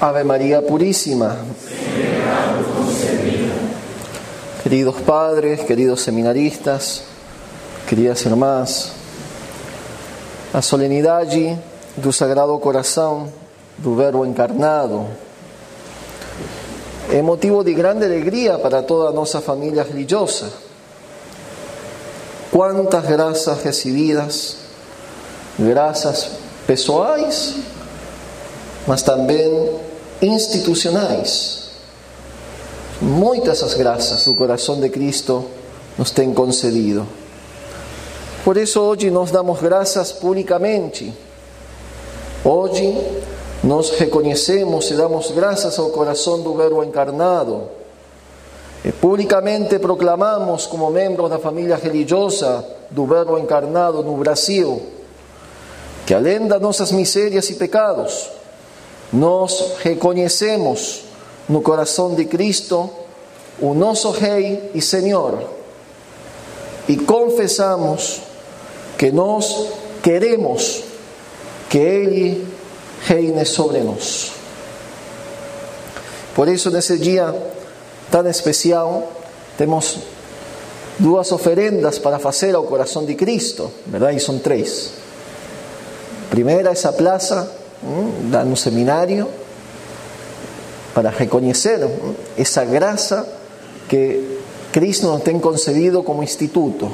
Ave María Purísima. Queridos padres, queridos seminaristas, queridas hermanas, a solenidade do Sagrado Coração do Verbo encarnado é motivo de grande alegria para toda a nossa religiosa. Quantas graças recebidas, graças pessoais, mas também institucionais. Muitas as graças coração de Cristo nos tem concedido. Por isso hoje nós damos graças publicamente. Hoje nós reconhecemos e damos graças ao coração do Verbo encarnado. E publicamente proclamamos como membros da família religiosa do Verbo encarnado no Brasil que além das nossas misérias pecados, nós reconhecemos no coração de Cristo o nosso Rei e Senhor e confessamos que nós queremos que Ele reine sobre nós. Por isso, nesse dia tão especial, temos duas oferendas para fazer ao coração de Cristo, verdade? E são três. Primeira, essa plaza dar un seminario para reconocer esa grasa que Cristo nos tem concedido como instituto.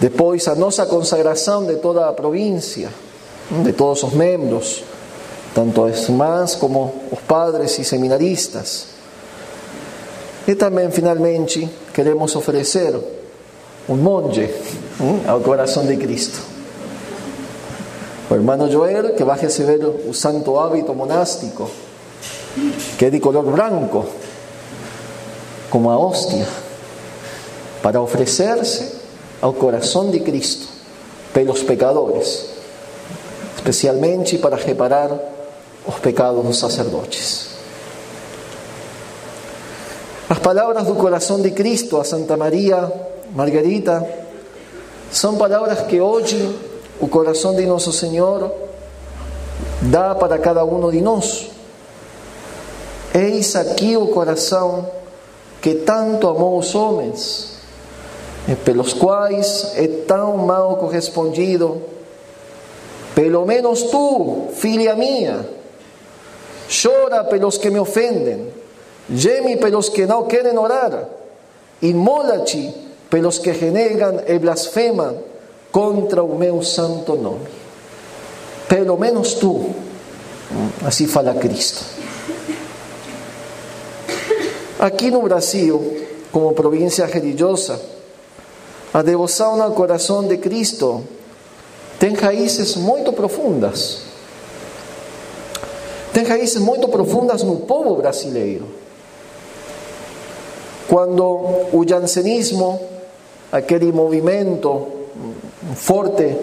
Depois, a nossa consagração de toda a província, de todos os membros, tanto as irmãs como os padres e seminaristas. E também, finalmente, queremos oferecer um monge ao coração de Cristo. O hermano Joel que va a recibir un santo hábito monástico, que es de color blanco, como a hostia, para ofrecerse al corazón de Cristo pelos pecadores, especialmente para reparar los pecados de los sacerdotes. Las palabras del corazón de Cristo a Santa María Margarita son palabras que hoy o coração de nosso Senhor dá para cada um de nós. Eis aqui o coração que tanto amou os homens, e pelos quais é tão mal correspondido. Pelo menos tu, filha minha, chora pelos que me ofendem, geme pelos que não querem orar, mola-te pelos que renegam e blasfemam contra o meu santo nome. Pelo menos tu, assim fala Cristo. Aqui no Brasil, como província religiosa, a devoção ao coração de Cristo tem raízes muito profundas. Tem raízes muito profundas no povo brasileiro. Quando o jansenismo, aquele movimento forte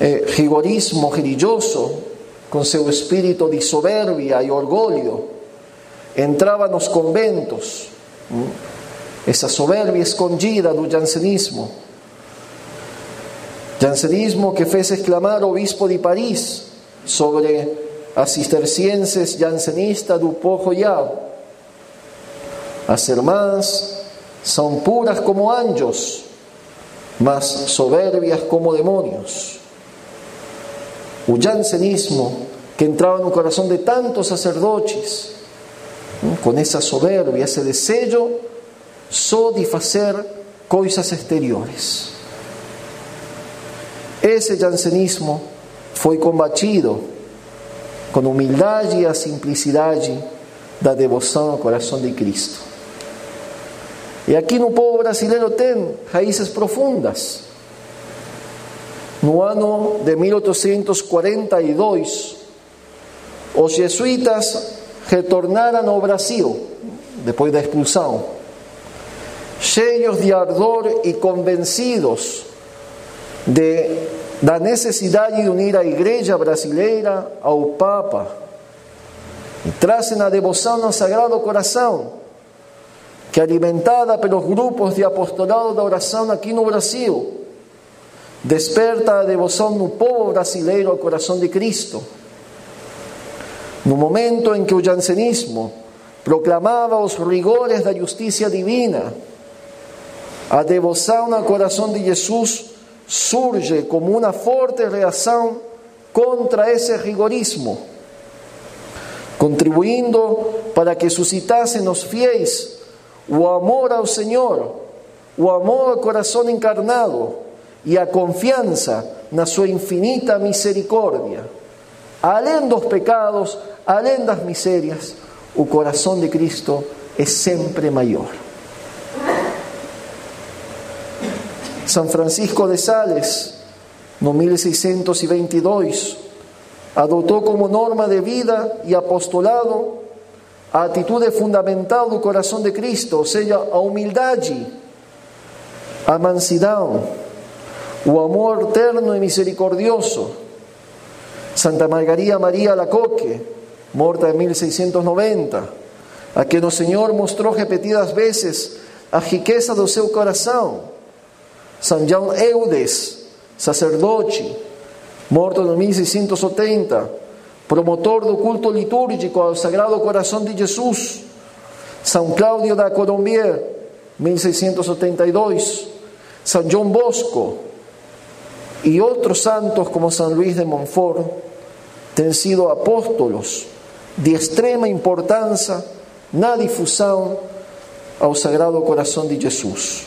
eh, rigorismo religioso, con seu espírito de soberbia e orgulho, entrava nos conventos, essa soberbia escondida do jansenismo. Jansenismo que fez exclamar obispo de Paris sobre as cistercienses jansenistas do Pojoyao. As irmãs são puras como anjos, más soberbias como demonios. O jansenismo que entraba en el corazón de tantos sacerdotes, con esa soberbia, ese deseo só de hacer cosas exteriores. Ese jansenismo fue combatido con humildad y a simplicidad da devoción al corazón de Cristo. E aqui no povo brasileiro tem raízes profundas. No ano de 1842, os jesuítas retornaram ao Brasil, depois da expulsão, cheios de ardor e convencidos de, da necessidade de unir a igreja brasileira ao Papa, e trazem a devoção ao Sagrado Coração que alimentada pelos grupos de apostolado da oração aqui no Brasil, desperta a devoção no povo brasileiro ao coração de Cristo. No momento em que o jansenismo proclamava os rigores da justiça divina, a devoção no coração de Jesus surge como uma forte reação contra esse rigorismo, contribuindo para que suscitasse nos fiéis o amor ao Senhor, o amor ao coração encarnado e a confiança na sua infinita misericórdia. Além dos pecados, além das misérias, o coração de Cristo é sempre maior. São Francisco de Sales, no 1622, adotou como norma de vida e apostolado a atitude fundamental do coração de Cristo, ou seja, a humildade, a mansidão, o amor terno e misericordioso. Santa Margarida María Lacoque, morta en 1690, a quem o Senhor mostrou repetidas vezes a riqueza do seu coração. São João Eudes, sacerdote, morto em 1680, promotor do culto litúrgico ao Sagrado Coração de Jesus. São Cláudio da Colombier, 1682. São João Bosco, y otros santos como San Luis de Montfort han sido apóstolos de extrema importância na difusão ao Sagrado Coração de Jesus.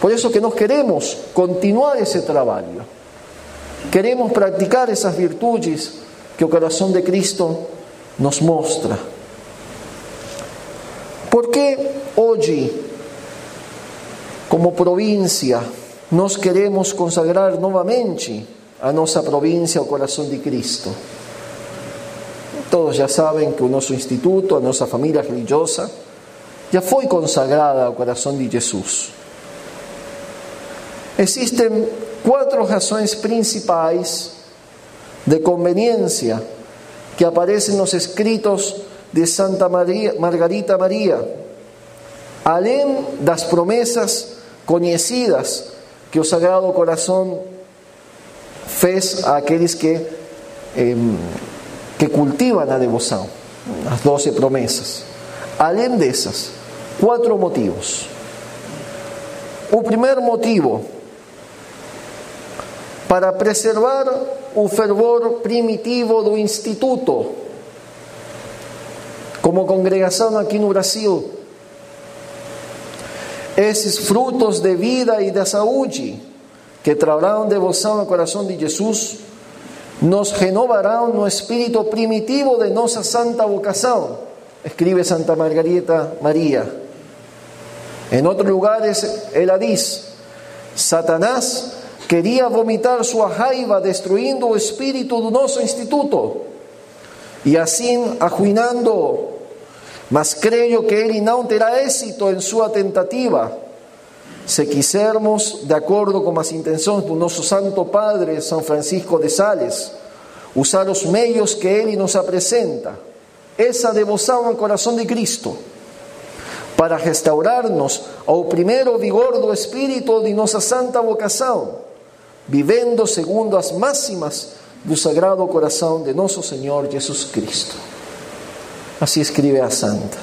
Por isso que nós queremos continuar esse trabalho. Queremos praticar essas virtudes que o coração de Cristo nos mostra. Porque hoje, como província, nós queremos consagrar novamente a nossa província ao coração de Cristo. Todos já sabem que o nosso instituto, a nossa família religiosa, já foi consagrada ao coração de Jesus. Existem quatro razões principais de conveniência que aparecem nos escritos de Santa Maria, Margarita Maria, além das promessas conhecidas que o Sagrado Corazón fez a aqueles que, eh, que cultivan a devoção, as doze promessas. Além dessas, quatro motivos. O primeiro motivo, para preservar o fervor primitivo do Instituto, como congregação aqui no Brasil, esses frutos de vida e de saúde que trarão devoção ao coração de Jesus, nos renovarão no espírito primitivo de nossa santa vocação, escreve Santa Margarita Maria. Em outros lugares, ela diz: Satanás queria vomitar sua raiva, destruindo o espírito do nosso instituto, e assim arruinando mas creio que ele não terá êxito em sua tentativa. Se quisermos, de acordo com as intenções do nosso Santo Padre São Francisco de Sales, usar os meios que ele nos apresenta, essa devoção ao coração de Cristo, para restaurar-nos ao primeiro vigor do Espírito de nossa santa vocação, vivendo segundo as máximas do Sagrado Coração de nosso Senhor Jesus Cristo. Así escribe a Santa.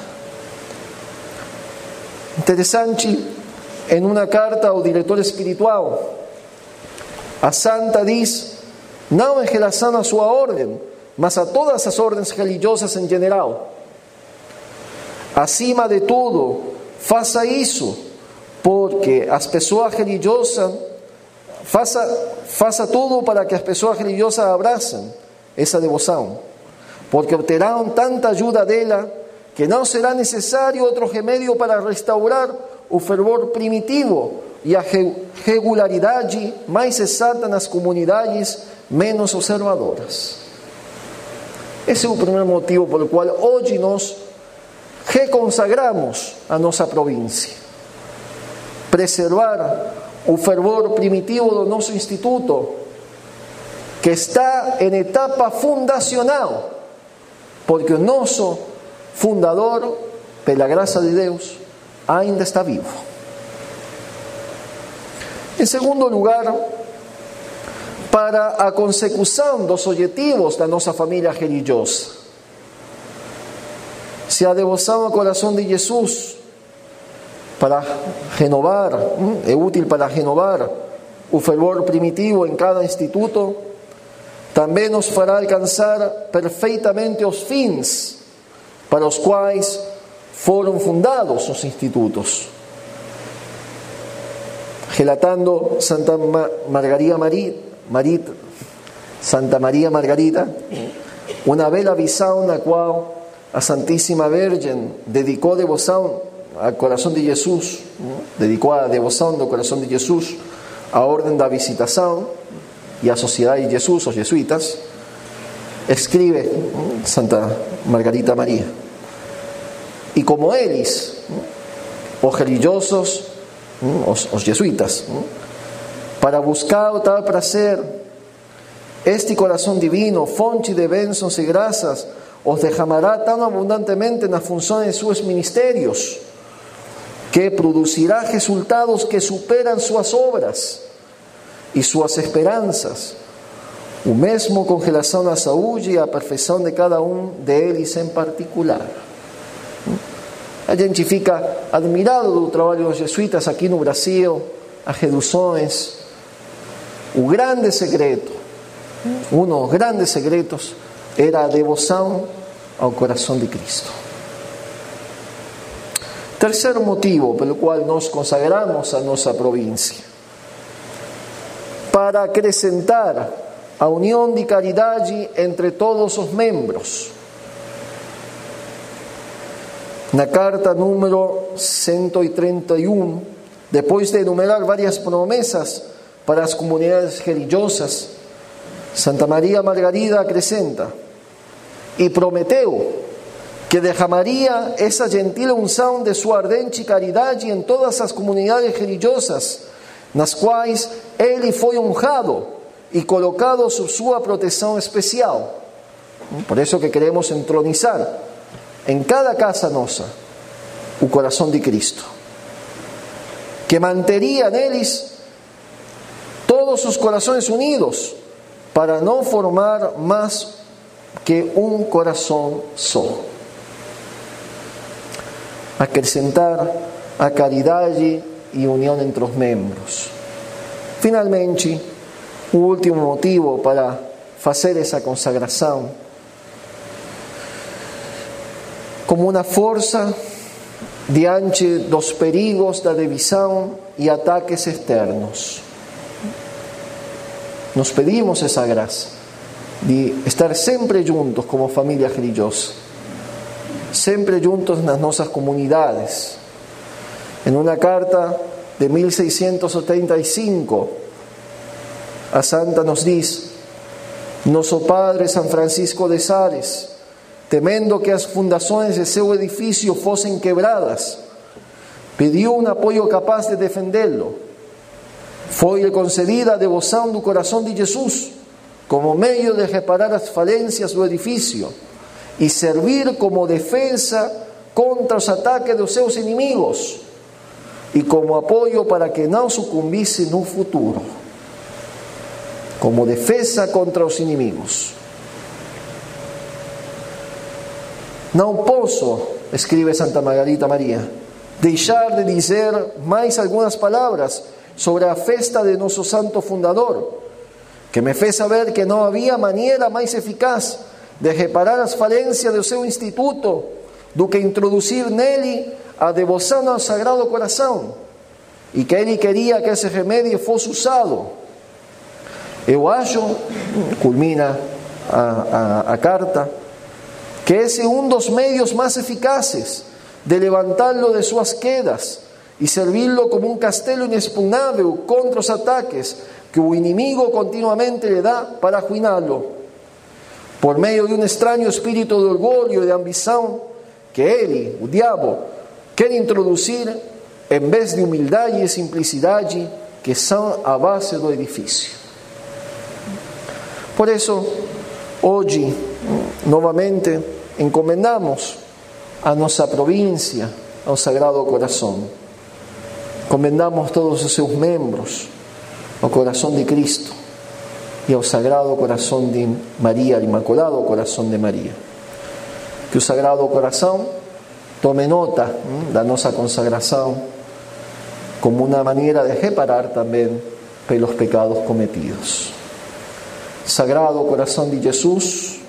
Interessante, en una carta ao diretor espiritual, a Santa diz, não em relação à sua ordem, mas a todas as ordens religiosas em geral. Acima de tudo, faça isso, porque as pessoas religiosas, faça, faça tudo para que as pessoas religiosas abracem essa devoção porque obterán tanta ayuda de ella que no será necesario otro remedio para restaurar o fervor primitivo y a regularidad más exata nas comunidades menos observadoras. Ese es el primer motivo por el cual hoy nos reconsagramos a nuestra provincia. Preservar o fervor primitivo de nuestro instituto, que está en etapa fundacional porque o nosso fundador, pela graça de Deus, ainda está vivo. Em segundo lugar, para a consecução dos objetivos da nossa família religiosa. Se a devoção ao coração de Jesus para renovar, é útil para renovar o fervor primitivo em cada instituto, também nos fará alcançar perfeitamente os fins para os quais foram fundados os institutos. Relatando Santa Margarita Marit, Santa María Margarita, una bella visión la cual a Santísima Virgen dedicó devoción al corazón de Jesús, dedicó a devoción del corazón de Jesús a orden da visitación y a Sociedad de Jesús, los jesuitas, escribe Santa Margarita María. Y como ellos, los religiosos, los jesuitas, para buscar o tal prazer. Este coração divino, fonte de bênçãos e graças, os derramará tão abundantemente nas funções de seus ministérios, que produzirá resultados que superam suas obras e suas esperanças. O mesmo com relação à saúde e à perfeição de cada um deles em particular. A gente fica admirado do trabalho dos jesuítas aqui no Brasil, as reduções, o grande secreto, uno dos grandes secretos, era a devoção ao coração de Cristo. Terceiro motivo pelo qual nós consagramos a nossa província. Para acrescentar a união de caridade entre todos os membros. Na carta número 131, depois de enumerar várias promessas para las comunidades religiosas, Santa María Margarida acrescenta, y prometeu que derramaría esa gentil unção de su ardente caridade en todas as comunidades religiosas, nas quais ele foi honrado e colocado sob sua proteção especial. Por eso que queremos entronizar en cada casa nossa o coração de Cristo, que manteria neles todos sus corazones unidos para no formar más que un corazón solo. Acrescentar a caridad y unión entre los miembros. Finalmente, último motivo para hacer esa consagración como una fuerza diante dos perigos da divisão e ataques externos. Nos pedimos esa gracia de estar siempre juntos como familia religiosa, siempre juntos en nuestras comunidades. En una carta de 1675, a Santa nos dice, Nuestro Padre San Francisco de Sales, temendo que las fundaciones de su edificio fuesen quebradas, pidió un apoyo capaz de defenderlo foi concedida a devoção do de Jesus como meio de reparar as falências do edifício e servir como defesa contra os ataques dos seus inimigos e como apoio para que não sucumbisse no futuro. Como defesa contra os inimigos. Não posso, escreve Santa Margarita Maria, deixar de dizer mais algumas palavras sobre la festa de nuestro santo fundador, que me fez saber que no había manera más eficaz de reparar las falencias de su instituto do que introducir nele a devoción al Sagrado Corazón y que él quería que ese remedio fuese usado. Eu acho, culmina a, carta, que ese es uno de los medios más eficaces de levantarlo de sus quedas y servirlo como un castelo inexpugnable contra los ataques que el enemigo continuamente le da para. Por medio de un extraño espíritu de orgullo y de ambición que él, el diablo, quiere introducir en vez de humildad y simplicidad que son a base del edificio. Por eso, hoy, nuevamente, encomendamos a nuestra provincia al Sagrado Corazón Comendamos todos os seus membros ao coração de Cristo, e ao Sagrado Coração de Maria, Imaculado Coração de Maria. Que o Sagrado Coração tome nota da nossa consagração como uma maneira de reparar também pelos pecados cometidos. Sagrado Coração de Jesus,